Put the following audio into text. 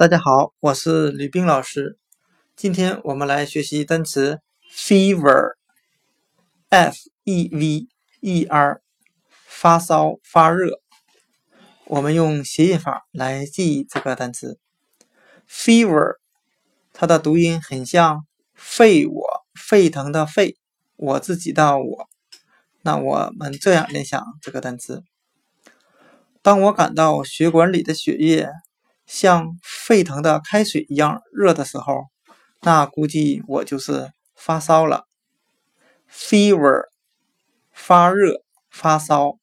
大家好，我是吕冰老师。今天我们来学习单词 fever，f e v e r，发烧、发热。我们用谐音法来记忆这个单词 fever，它的读音很像沸我沸腾的沸，我自己的我。那我们这样联想这个单词：当我感到血管里的血液。像沸腾的开水一样热的时候，那估计我就是发烧了。fever，发热、发烧。